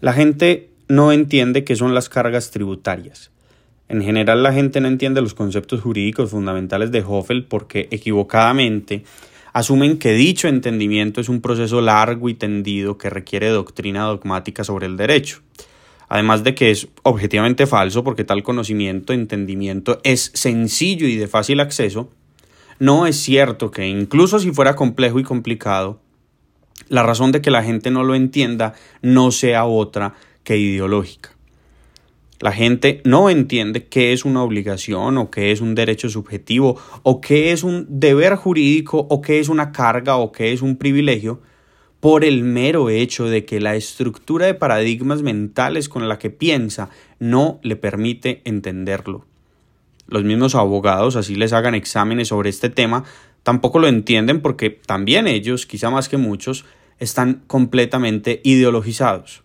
La gente no entiende qué son las cargas tributarias. En general la gente no entiende los conceptos jurídicos fundamentales de Hoffel porque equivocadamente asumen que dicho entendimiento es un proceso largo y tendido que requiere doctrina dogmática sobre el derecho. Además de que es objetivamente falso porque tal conocimiento, entendimiento es sencillo y de fácil acceso, no es cierto que incluso si fuera complejo y complicado, la razón de que la gente no lo entienda no sea otra que ideológica. La gente no entiende qué es una obligación o qué es un derecho subjetivo o qué es un deber jurídico o qué es una carga o qué es un privilegio por el mero hecho de que la estructura de paradigmas mentales con la que piensa no le permite entenderlo. Los mismos abogados, así les hagan exámenes sobre este tema, tampoco lo entienden porque también ellos, quizá más que muchos, están completamente ideologizados.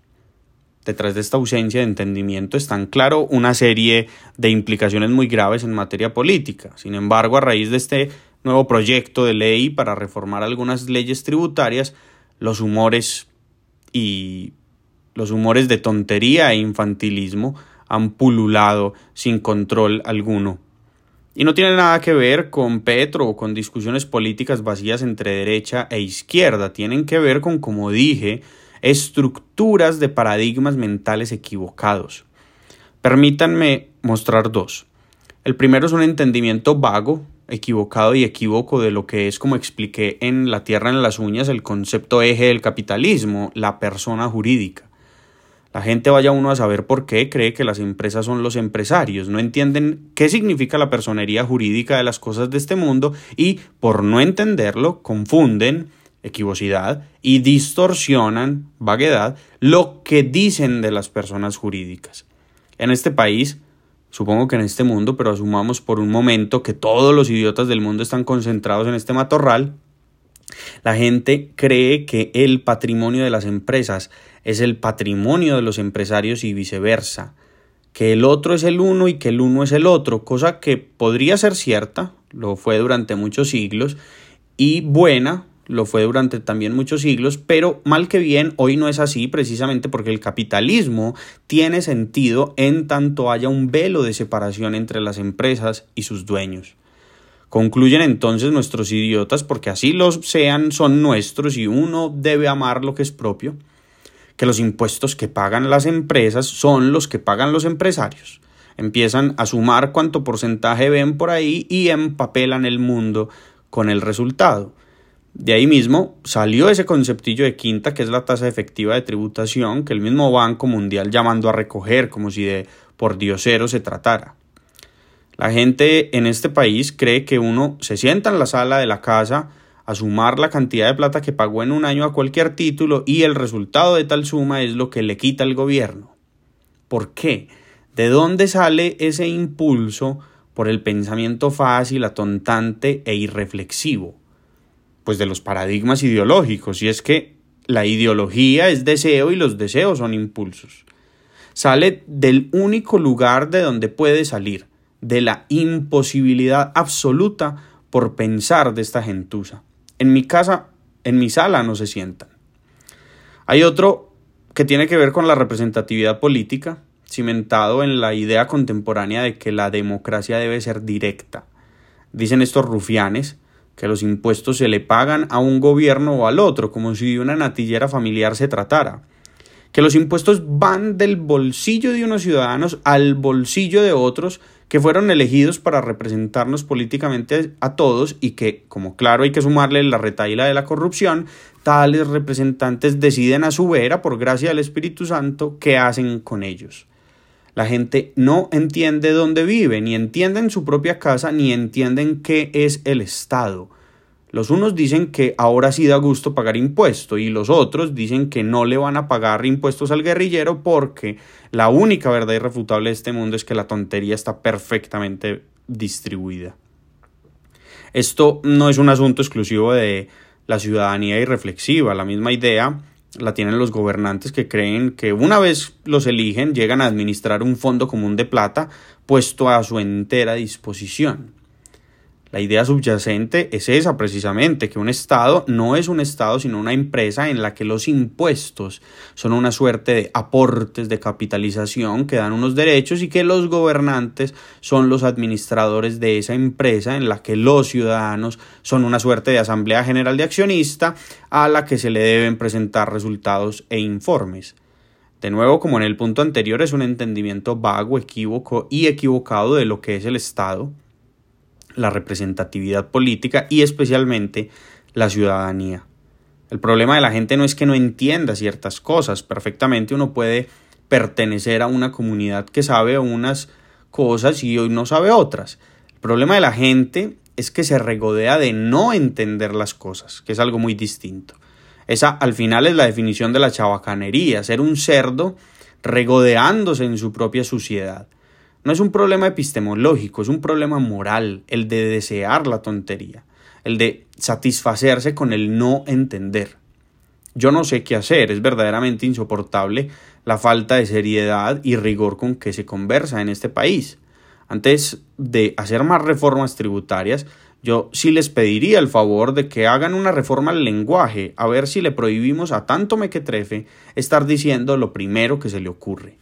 Detrás de esta ausencia de entendimiento están, claro, una serie de implicaciones muy graves en materia política. Sin embargo, a raíz de este nuevo proyecto de ley para reformar algunas leyes tributarias, los humores y los humores de tontería e infantilismo han pululado sin control alguno. Y no tiene nada que ver con Petro o con discusiones políticas vacías entre derecha e izquierda, tienen que ver con, como dije, estructuras de paradigmas mentales equivocados. Permítanme mostrar dos. El primero es un entendimiento vago, equivocado y equívoco de lo que es, como expliqué en La Tierra en las Uñas, el concepto eje del capitalismo, la persona jurídica. La gente vaya uno a saber por qué cree que las empresas son los empresarios, no entienden qué significa la personería jurídica de las cosas de este mundo y, por no entenderlo, confunden equivocidad y distorsionan, vaguedad, lo que dicen de las personas jurídicas. En este país, supongo que en este mundo, pero asumamos por un momento que todos los idiotas del mundo están concentrados en este matorral, la gente cree que el patrimonio de las empresas es el patrimonio de los empresarios y viceversa, que el otro es el uno y que el uno es el otro, cosa que podría ser cierta, lo fue durante muchos siglos, y buena lo fue durante también muchos siglos, pero mal que bien hoy no es así precisamente porque el capitalismo tiene sentido en tanto haya un velo de separación entre las empresas y sus dueños. Concluyen entonces nuestros idiotas, porque así los sean, son nuestros y uno debe amar lo que es propio, que los impuestos que pagan las empresas son los que pagan los empresarios. Empiezan a sumar cuánto porcentaje ven por ahí y empapelan el mundo con el resultado. De ahí mismo salió ese conceptillo de quinta, que es la tasa efectiva de tributación, que el mismo Banco Mundial llamando a recoger como si de por diosero se tratara. La gente en este país cree que uno se sienta en la sala de la casa a sumar la cantidad de plata que pagó en un año a cualquier título y el resultado de tal suma es lo que le quita el gobierno. ¿Por qué? ¿De dónde sale ese impulso por el pensamiento fácil, atontante e irreflexivo? pues de los paradigmas ideológicos, y es que la ideología es deseo y los deseos son impulsos. Sale del único lugar de donde puede salir, de la imposibilidad absoluta por pensar de esta gentuza. En mi casa, en mi sala no se sientan. Hay otro que tiene que ver con la representatividad política, cimentado en la idea contemporánea de que la democracia debe ser directa. Dicen estos rufianes que los impuestos se le pagan a un gobierno o al otro, como si de una natillera familiar se tratara, que los impuestos van del bolsillo de unos ciudadanos al bolsillo de otros que fueron elegidos para representarnos políticamente a todos y que, como claro hay que sumarle la retaila de la corrupción, tales representantes deciden a su vera, por gracia del Espíritu Santo, qué hacen con ellos. La gente no entiende dónde vive, ni entienden su propia casa, ni entienden qué es el Estado. Los unos dicen que ahora sí da gusto pagar impuesto y los otros dicen que no le van a pagar impuestos al guerrillero porque la única verdad irrefutable de este mundo es que la tontería está perfectamente distribuida. Esto no es un asunto exclusivo de la ciudadanía irreflexiva, la misma idea la tienen los gobernantes que creen que una vez los eligen llegan a administrar un fondo común de plata puesto a su entera disposición. La idea subyacente es esa precisamente, que un Estado no es un Estado sino una empresa en la que los impuestos son una suerte de aportes de capitalización que dan unos derechos y que los gobernantes son los administradores de esa empresa en la que los ciudadanos son una suerte de asamblea general de accionista a la que se le deben presentar resultados e informes. De nuevo, como en el punto anterior, es un entendimiento vago, equívoco y equivocado de lo que es el Estado la representatividad política y especialmente la ciudadanía. El problema de la gente no es que no entienda ciertas cosas, perfectamente uno puede pertenecer a una comunidad que sabe unas cosas y hoy no sabe otras. El problema de la gente es que se regodea de no entender las cosas, que es algo muy distinto. Esa al final es la definición de la chabacanería, ser un cerdo regodeándose en su propia suciedad. No es un problema epistemológico, es un problema moral, el de desear la tontería, el de satisfacerse con el no entender. Yo no sé qué hacer, es verdaderamente insoportable la falta de seriedad y rigor con que se conversa en este país. Antes de hacer más reformas tributarias, yo sí les pediría el favor de que hagan una reforma al lenguaje, a ver si le prohibimos a tanto mequetrefe estar diciendo lo primero que se le ocurre.